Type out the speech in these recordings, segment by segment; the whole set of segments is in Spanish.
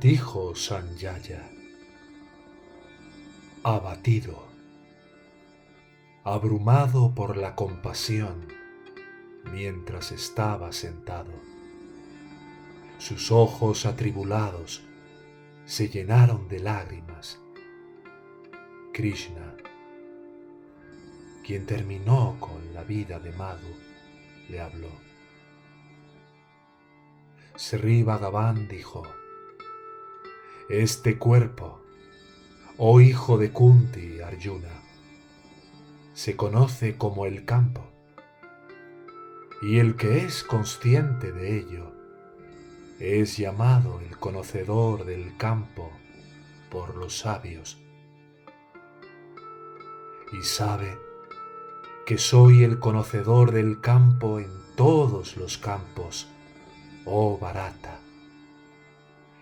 Dijo Sanjaya, abatido, abrumado por la compasión mientras estaba sentado. Sus ojos atribulados se llenaron de lágrimas. Krishna, quien terminó con la vida de Madhu, le habló. Sri dijo, Este cuerpo, oh hijo de Kunti Arjuna, se conoce como el campo, y el que es consciente de ello es llamado el conocedor del campo por los sabios, y sabe que soy el conocedor del campo en todos los campos, oh Barata.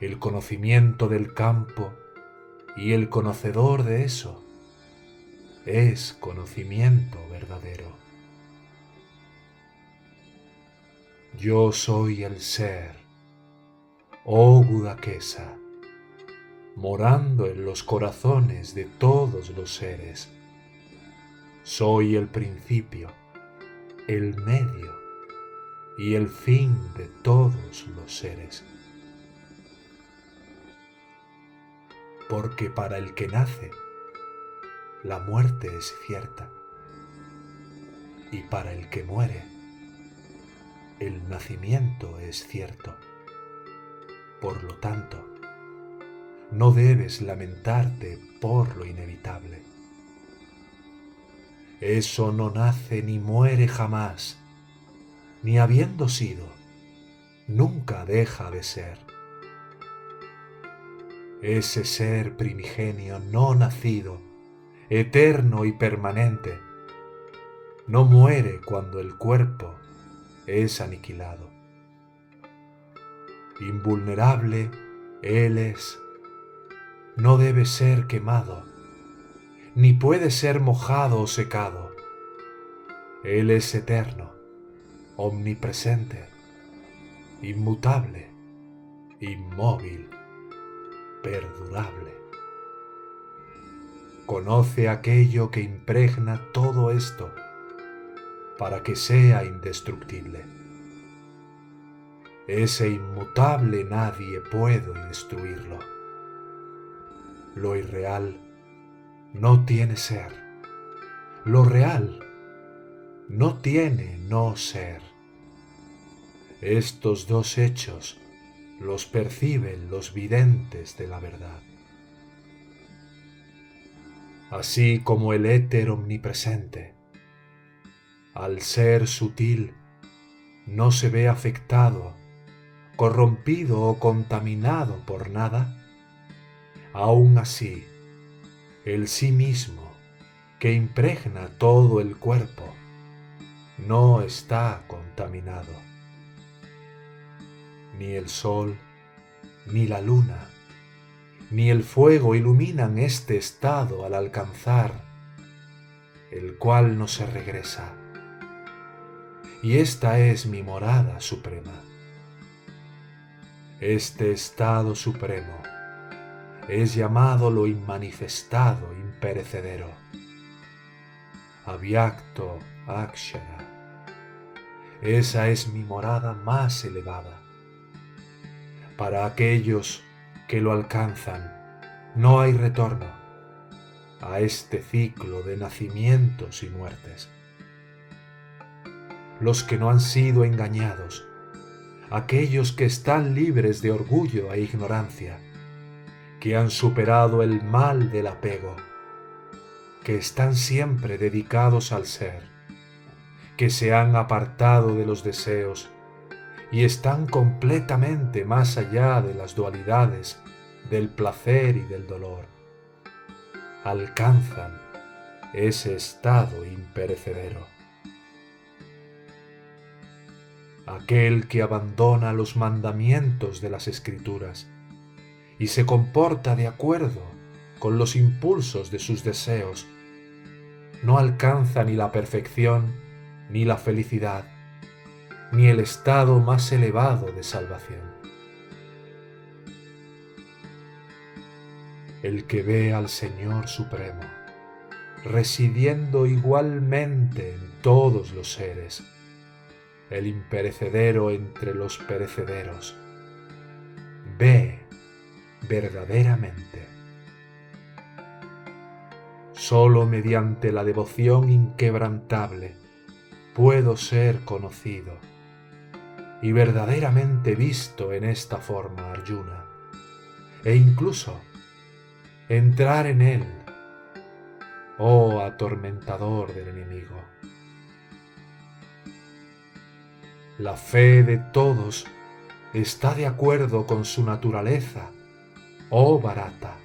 El conocimiento del campo y el conocedor de eso es conocimiento verdadero. Yo soy el ser, oh Budakesa, morando en los corazones de todos los seres. Soy el principio, el medio y el fin de todos los seres. Porque para el que nace, la muerte es cierta, y para el que muere, el nacimiento es cierto. Por lo tanto, no debes lamentarte por lo inevitable. Eso no nace ni muere jamás, ni habiendo sido, nunca deja de ser. Ese ser primigenio no nacido, eterno y permanente, no muere cuando el cuerpo es aniquilado. Invulnerable Él es, no debe ser quemado, ni puede ser mojado o secado. Él es eterno, omnipresente, inmutable, inmóvil, perdurable. Conoce aquello que impregna todo esto para que sea indestructible. Ese inmutable nadie puede destruirlo. Lo irreal no tiene ser. Lo real no tiene no ser. Estos dos hechos los perciben los videntes de la verdad. Así como el éter omnipresente, al ser sutil, no se ve afectado, corrompido o contaminado por nada, aún así, el sí mismo, que impregna todo el cuerpo, no está contaminado. Ni el sol, ni la luna, ni el fuego iluminan este estado al alcanzar, el cual no se regresa. Y esta es mi morada suprema. Este estado supremo es llamado lo inmanifestado, imperecedero. Avyakto Akshara. Esa es mi morada más elevada. Para aquellos que lo alcanzan, no hay retorno a este ciclo de nacimientos y muertes. Los que no han sido engañados, aquellos que están libres de orgullo e ignorancia, que han superado el mal del apego, que están siempre dedicados al ser, que se han apartado de los deseos y están completamente más allá de las dualidades del placer y del dolor. Alcanzan ese estado imperecedero. Aquel que abandona los mandamientos de las escrituras y se comporta de acuerdo con los impulsos de sus deseos, no alcanza ni la perfección ni la felicidad, ni el estado más elevado de salvación. el que ve al Señor Supremo, residiendo igualmente en todos los seres, el imperecedero entre los perecederos, ve verdaderamente. Solo mediante la devoción inquebrantable puedo ser conocido y verdaderamente visto en esta forma, Arjuna, e incluso entrar en él, oh atormentador del enemigo. La fe de todos está de acuerdo con su naturaleza, oh barata.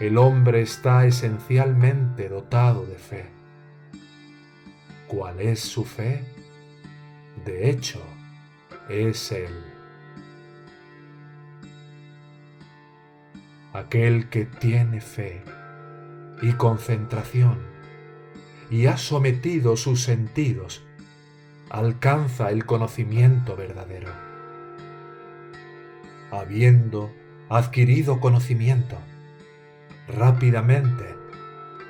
El hombre está esencialmente dotado de fe. ¿Cuál es su fe? De hecho, es Él. Aquel que tiene fe y concentración y ha sometido sus sentidos, alcanza el conocimiento verdadero. Habiendo adquirido conocimiento, rápidamente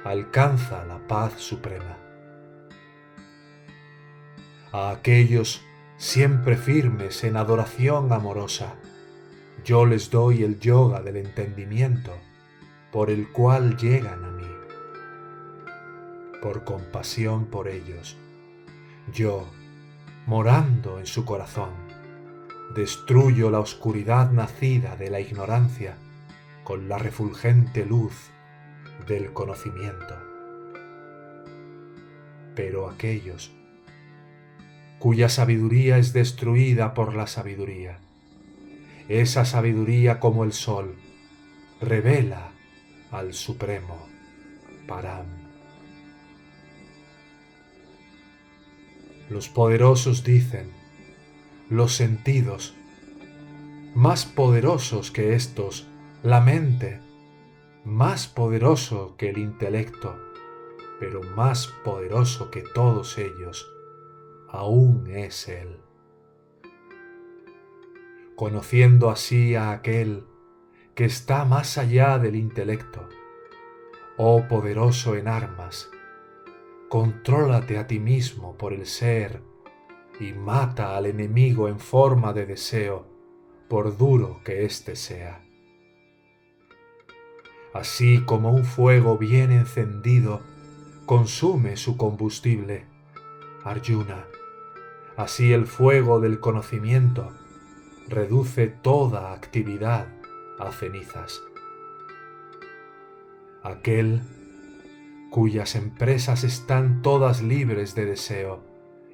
alcanza la paz suprema a aquellos siempre firmes en adoración amorosa. Yo les doy el yoga del entendimiento por el cual llegan a mí. Por compasión por ellos, yo, morando en su corazón, destruyo la oscuridad nacida de la ignorancia con la refulgente luz del conocimiento. Pero aquellos cuya sabiduría es destruida por la sabiduría. Esa sabiduría como el sol revela al Supremo Param. Los poderosos dicen, los sentidos, más poderosos que estos, la mente, más poderoso que el intelecto, pero más poderoso que todos ellos, aún es Él. Conociendo así a aquel que está más allá del intelecto, oh poderoso en armas, contrólate a ti mismo por el ser y mata al enemigo en forma de deseo, por duro que éste sea. Así como un fuego bien encendido consume su combustible, Arjuna, Así el fuego del conocimiento reduce toda actividad a cenizas. Aquel cuyas empresas están todas libres de deseo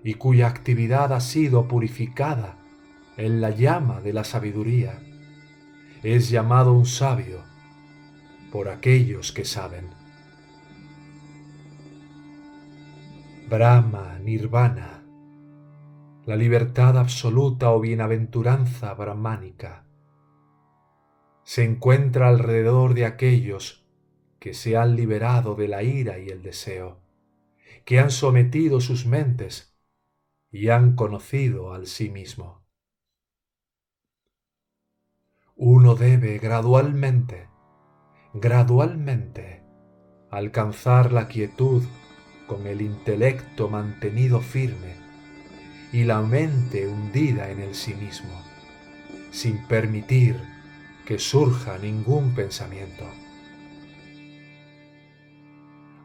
y cuya actividad ha sido purificada en la llama de la sabiduría, es llamado un sabio por aquellos que saben. Brahma, Nirvana, la libertad absoluta o bienaventuranza brahmánica se encuentra alrededor de aquellos que se han liberado de la ira y el deseo, que han sometido sus mentes y han conocido al sí mismo. Uno debe gradualmente, gradualmente, alcanzar la quietud con el intelecto mantenido firme y la mente hundida en el sí mismo, sin permitir que surja ningún pensamiento.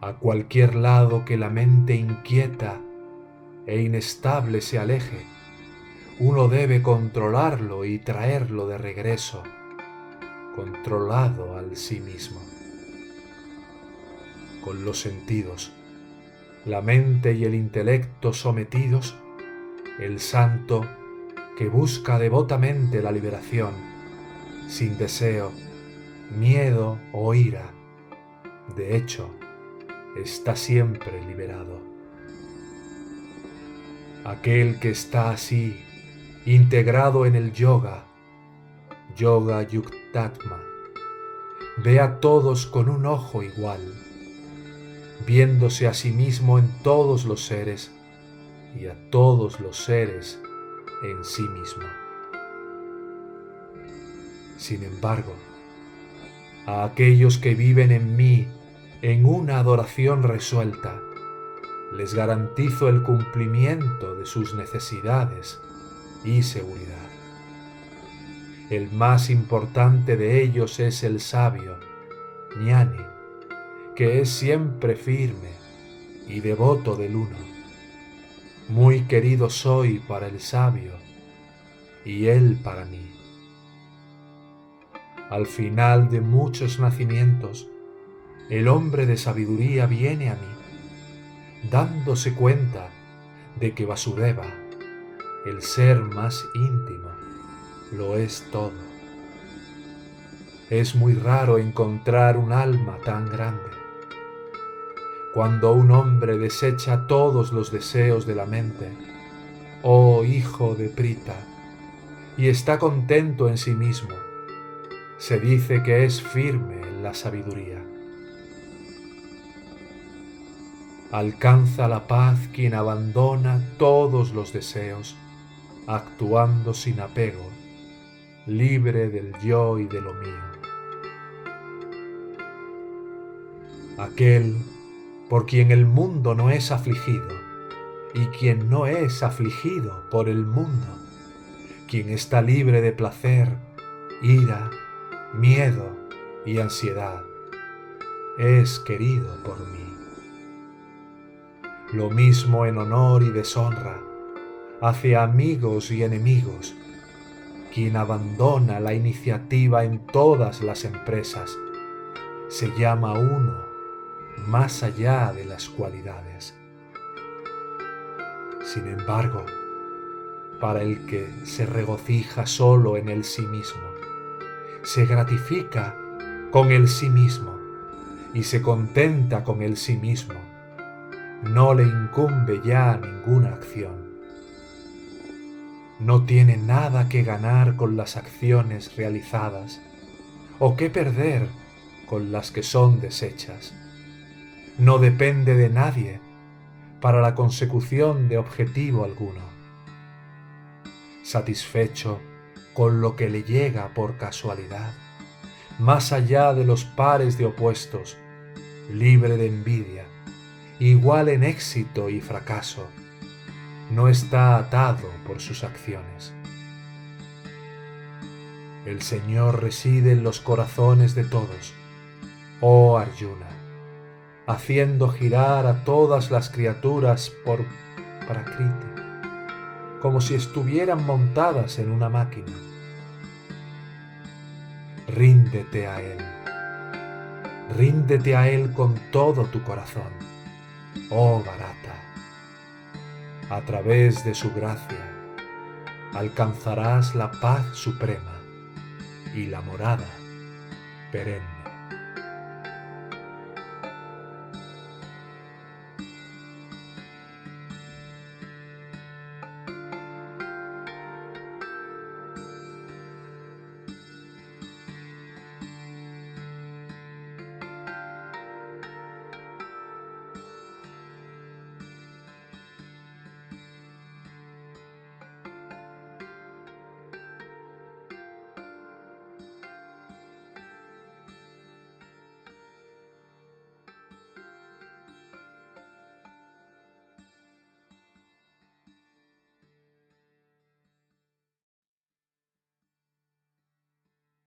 A cualquier lado que la mente inquieta e inestable se aleje, uno debe controlarlo y traerlo de regreso, controlado al sí mismo. Con los sentidos, la mente y el intelecto sometidos, el santo que busca devotamente la liberación, sin deseo, miedo o ira, de hecho, está siempre liberado. Aquel que está así, integrado en el yoga, yoga yuktatma, ve a todos con un ojo igual, viéndose a sí mismo en todos los seres, y a todos los seres en sí mismo. Sin embargo, a aquellos que viven en mí en una adoración resuelta, les garantizo el cumplimiento de sus necesidades y seguridad. El más importante de ellos es el sabio, ñani, que es siempre firme y devoto del uno. Muy querido soy para el sabio y él para mí. Al final de muchos nacimientos, el hombre de sabiduría viene a mí, dándose cuenta de que Vasudeva, el ser más íntimo, lo es todo. Es muy raro encontrar un alma tan grande. Cuando un hombre desecha todos los deseos de la mente, oh hijo de Prita, y está contento en sí mismo, se dice que es firme en la sabiduría. Alcanza la paz quien abandona todos los deseos, actuando sin apego libre del yo y de lo mío. Aquel por quien el mundo no es afligido y quien no es afligido por el mundo, quien está libre de placer, ira, miedo y ansiedad, es querido por mí. Lo mismo en honor y deshonra, hacia amigos y enemigos, quien abandona la iniciativa en todas las empresas, se llama uno más allá de las cualidades. Sin embargo, para el que se regocija solo en el sí mismo, se gratifica con el sí mismo y se contenta con el sí mismo, no le incumbe ya ninguna acción no tiene nada que ganar con las acciones realizadas o que perder con las que son desechas. No depende de nadie para la consecución de objetivo alguno. Satisfecho con lo que le llega por casualidad, más allá de los pares de opuestos, libre de envidia, igual en éxito y fracaso, no está atado por sus acciones. El Señor reside en los corazones de todos, oh Arjuna, haciendo girar a todas las criaturas por Prakriti, como si estuvieran montadas en una máquina. Ríndete a Él, ríndete a Él con todo tu corazón, oh Bharata a través de su gracia, alcanzarás la paz suprema y la morada perenne.